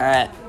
All right.